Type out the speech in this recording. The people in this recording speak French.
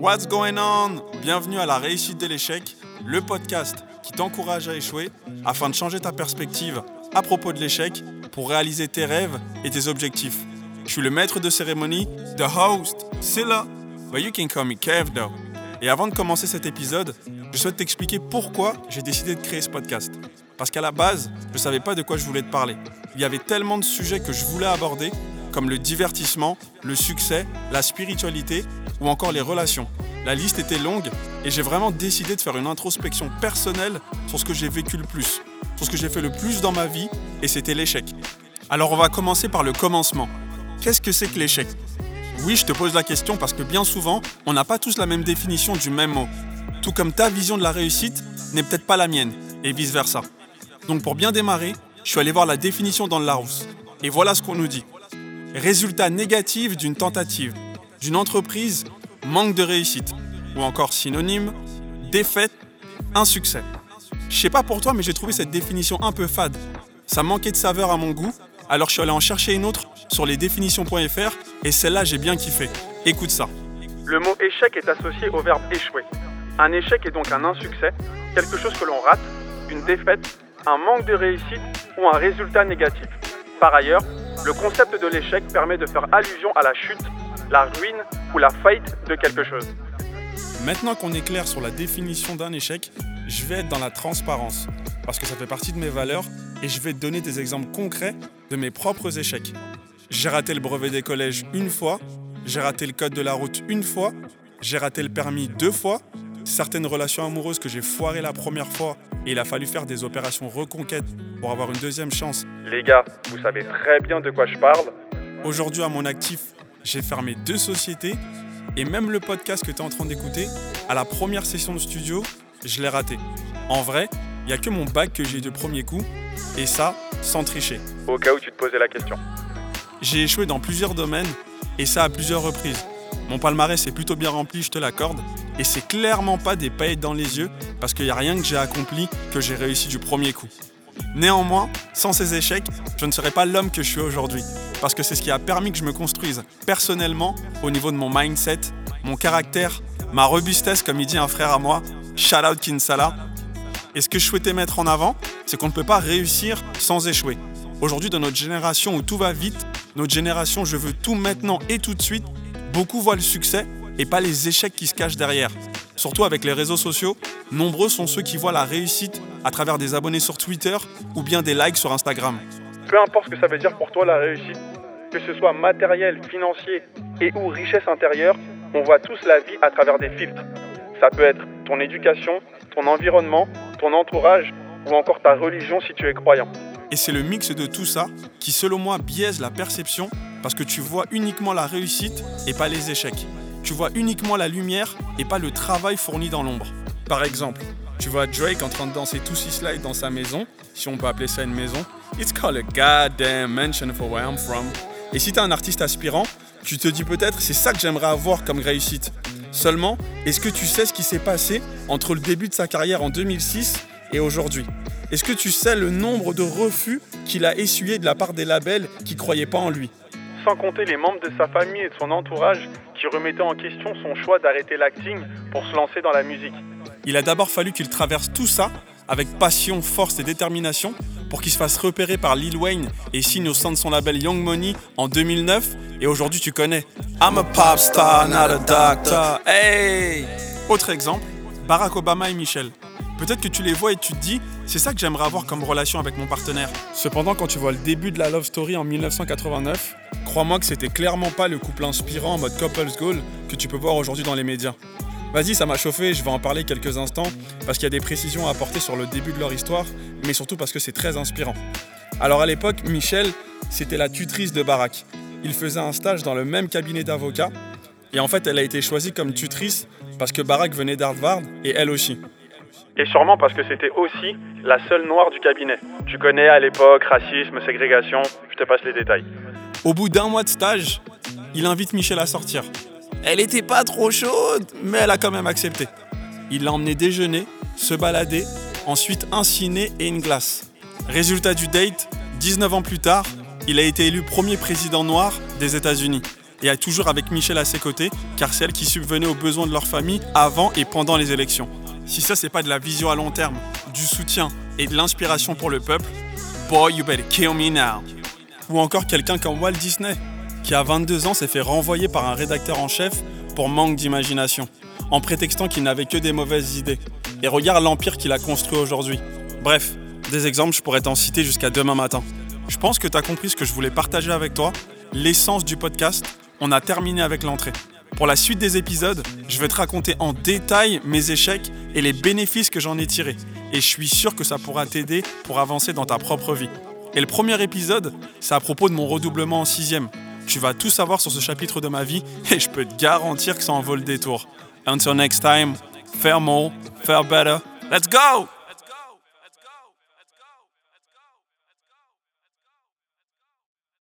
What's going on? Bienvenue à la réussite de l'échec, le podcast qui t'encourage à échouer afin de changer ta perspective à propos de l'échec pour réaliser tes rêves et tes objectifs. Je suis le maître de cérémonie, the host, Silla, but you can call me Kev though. Et avant de commencer cet épisode, je souhaite t'expliquer pourquoi j'ai décidé de créer ce podcast. Parce qu'à la base, je ne savais pas de quoi je voulais te parler. Il y avait tellement de sujets que je voulais aborder, comme le divertissement, le succès, la spiritualité ou encore les relations. La liste était longue et j'ai vraiment décidé de faire une introspection personnelle sur ce que j'ai vécu le plus, sur ce que j'ai fait le plus dans ma vie et c'était l'échec. Alors on va commencer par le commencement. Qu'est-ce que c'est que l'échec? Oui, je te pose la question parce que bien souvent, on n'a pas tous la même définition du même mot. Tout comme ta vision de la réussite n'est peut-être pas la mienne et vice-versa. Donc pour bien démarrer, je suis allé voir la définition dans le Larousse. Et voilà ce qu'on nous dit. Résultat négatif d'une tentative, d'une entreprise, manque de réussite. Ou encore synonyme, défaite, insuccès. Je sais pas pour toi, mais j'ai trouvé cette définition un peu fade. Ça manquait de saveur à mon goût, alors je suis allé en chercher une autre sur lesdéfinitions.fr et celle-là j'ai bien kiffé. Écoute ça. Le mot échec est associé au verbe échouer. Un échec est donc un insuccès, quelque chose que l'on rate, une défaite, un manque de réussite ou un résultat négatif. Par ailleurs, le concept de l'échec permet de faire allusion à la chute, la ruine ou la faillite de quelque chose. Maintenant qu'on est clair sur la définition d'un échec, je vais être dans la transparence, parce que ça fait partie de mes valeurs, et je vais te donner des exemples concrets de mes propres échecs. J'ai raté le brevet des collèges une fois, j'ai raté le code de la route une fois, j'ai raté le permis deux fois, certaines relations amoureuses que j'ai foirées la première fois et il a fallu faire des opérations reconquête pour avoir une deuxième chance. Les gars, vous savez très bien de quoi je parle. Aujourd'hui à mon actif, j'ai fermé deux sociétés et même le podcast que tu es en train d'écouter, à la première session de studio, je l'ai raté. En vrai, il n'y a que mon bac que j'ai eu de premier coup et ça, sans tricher. Au cas où tu te posais la question. J'ai échoué dans plusieurs domaines et ça à plusieurs reprises. Mon palmarès est plutôt bien rempli, je te l'accorde, et c'est clairement pas des paillettes dans les yeux parce qu'il n'y a rien que j'ai accompli que j'ai réussi du premier coup. Néanmoins, sans ces échecs, je ne serais pas l'homme que je suis aujourd'hui, parce que c'est ce qui a permis que je me construise personnellement au niveau de mon mindset, mon caractère, ma robustesse, comme il dit un frère à moi, shout out Kinsala. Et ce que je souhaitais mettre en avant, c'est qu'on ne peut pas réussir sans échouer. Aujourd'hui, dans notre génération où tout va vite, notre génération je veux tout maintenant et tout de suite, beaucoup voient le succès et pas les échecs qui se cachent derrière. Surtout avec les réseaux sociaux, nombreux sont ceux qui voient la réussite à travers des abonnés sur Twitter ou bien des likes sur Instagram. Peu importe ce que ça veut dire pour toi la réussite, que ce soit matériel, financier et ou richesse intérieure, on voit tous la vie à travers des filtres. Ça peut être ton éducation, ton environnement, ton entourage ou encore ta religion si tu es croyant. Et c'est le mix de tout ça qui, selon moi, biaise la perception parce que tu vois uniquement la réussite et pas les échecs. Tu vois uniquement la lumière et pas le travail fourni dans l'ombre. Par exemple, tu vois Drake en train de danser tout six slide dans sa maison, si on peut appeler ça une maison. It's called a goddamn mansion for where I'm from. Et si t'es un artiste aspirant, tu te dis peut-être c'est ça que j'aimerais avoir comme réussite. Seulement, est-ce que tu sais ce qui s'est passé entre le début de sa carrière en 2006 et aujourd'hui? Est-ce que tu sais le nombre de refus qu'il a essuyé de la part des labels qui croyaient pas en lui? Sans compter les membres de sa famille et de son entourage qui remettaient en question son choix d'arrêter l'acting pour se lancer dans la musique. Il a d'abord fallu qu'il traverse tout ça avec passion, force et détermination pour qu'il se fasse repérer par Lil Wayne et signe au sein de son label Young Money en 2009. Et aujourd'hui, tu connais. I'm a pop star, not a doctor. Hey! Autre exemple, Barack Obama et Michelle. Peut-être que tu les vois et tu te dis, c'est ça que j'aimerais avoir comme relation avec mon partenaire. Cependant, quand tu vois le début de la love story en 1989, crois-moi que c'était clairement pas le couple inspirant en mode couples goal que tu peux voir aujourd'hui dans les médias. Vas-y, ça m'a chauffé, je vais en parler quelques instants parce qu'il y a des précisions à apporter sur le début de leur histoire, mais surtout parce que c'est très inspirant. Alors à l'époque, Michelle, c'était la tutrice de Barack. Il faisait un stage dans le même cabinet d'avocats et en fait, elle a été choisie comme tutrice parce que Barack venait d'Harvard et elle aussi. Et sûrement parce que c'était aussi la seule noire du cabinet. Tu connais à l'époque racisme, ségrégation, je te passe les détails. Au bout d'un mois de stage, il invite Michel à sortir. Elle était pas trop chaude, mais elle a quand même accepté. Il l'a emmené déjeuner, se balader, ensuite un ciné et une glace. Résultat du date, 19 ans plus tard, il a été élu premier président noir des États-Unis. et toujours avec Michel à ses côtés, car c'est elle qui subvenait aux besoins de leur famille avant et pendant les élections. Si ça, c'est pas de la vision à long terme, du soutien et de l'inspiration pour le peuple, boy, you better kill me now. Ou encore quelqu'un comme Walt Disney, qui à 22 ans s'est fait renvoyer par un rédacteur en chef pour manque d'imagination, en prétextant qu'il n'avait que des mauvaises idées. Et regarde l'empire qu'il a construit aujourd'hui. Bref, des exemples, je pourrais t'en citer jusqu'à demain matin. Je pense que tu as compris ce que je voulais partager avec toi, l'essence du podcast. On a terminé avec l'entrée. Pour la suite des épisodes, je vais te raconter en détail mes échecs et les bénéfices que j'en ai tirés. Et je suis sûr que ça pourra t'aider pour avancer dans ta propre vie. Et le premier épisode, c'est à propos de mon redoublement en sixième. Tu vas tout savoir sur ce chapitre de ma vie et je peux te garantir que ça en vaut le détour. Until next time, faire more, faire better. Let's go!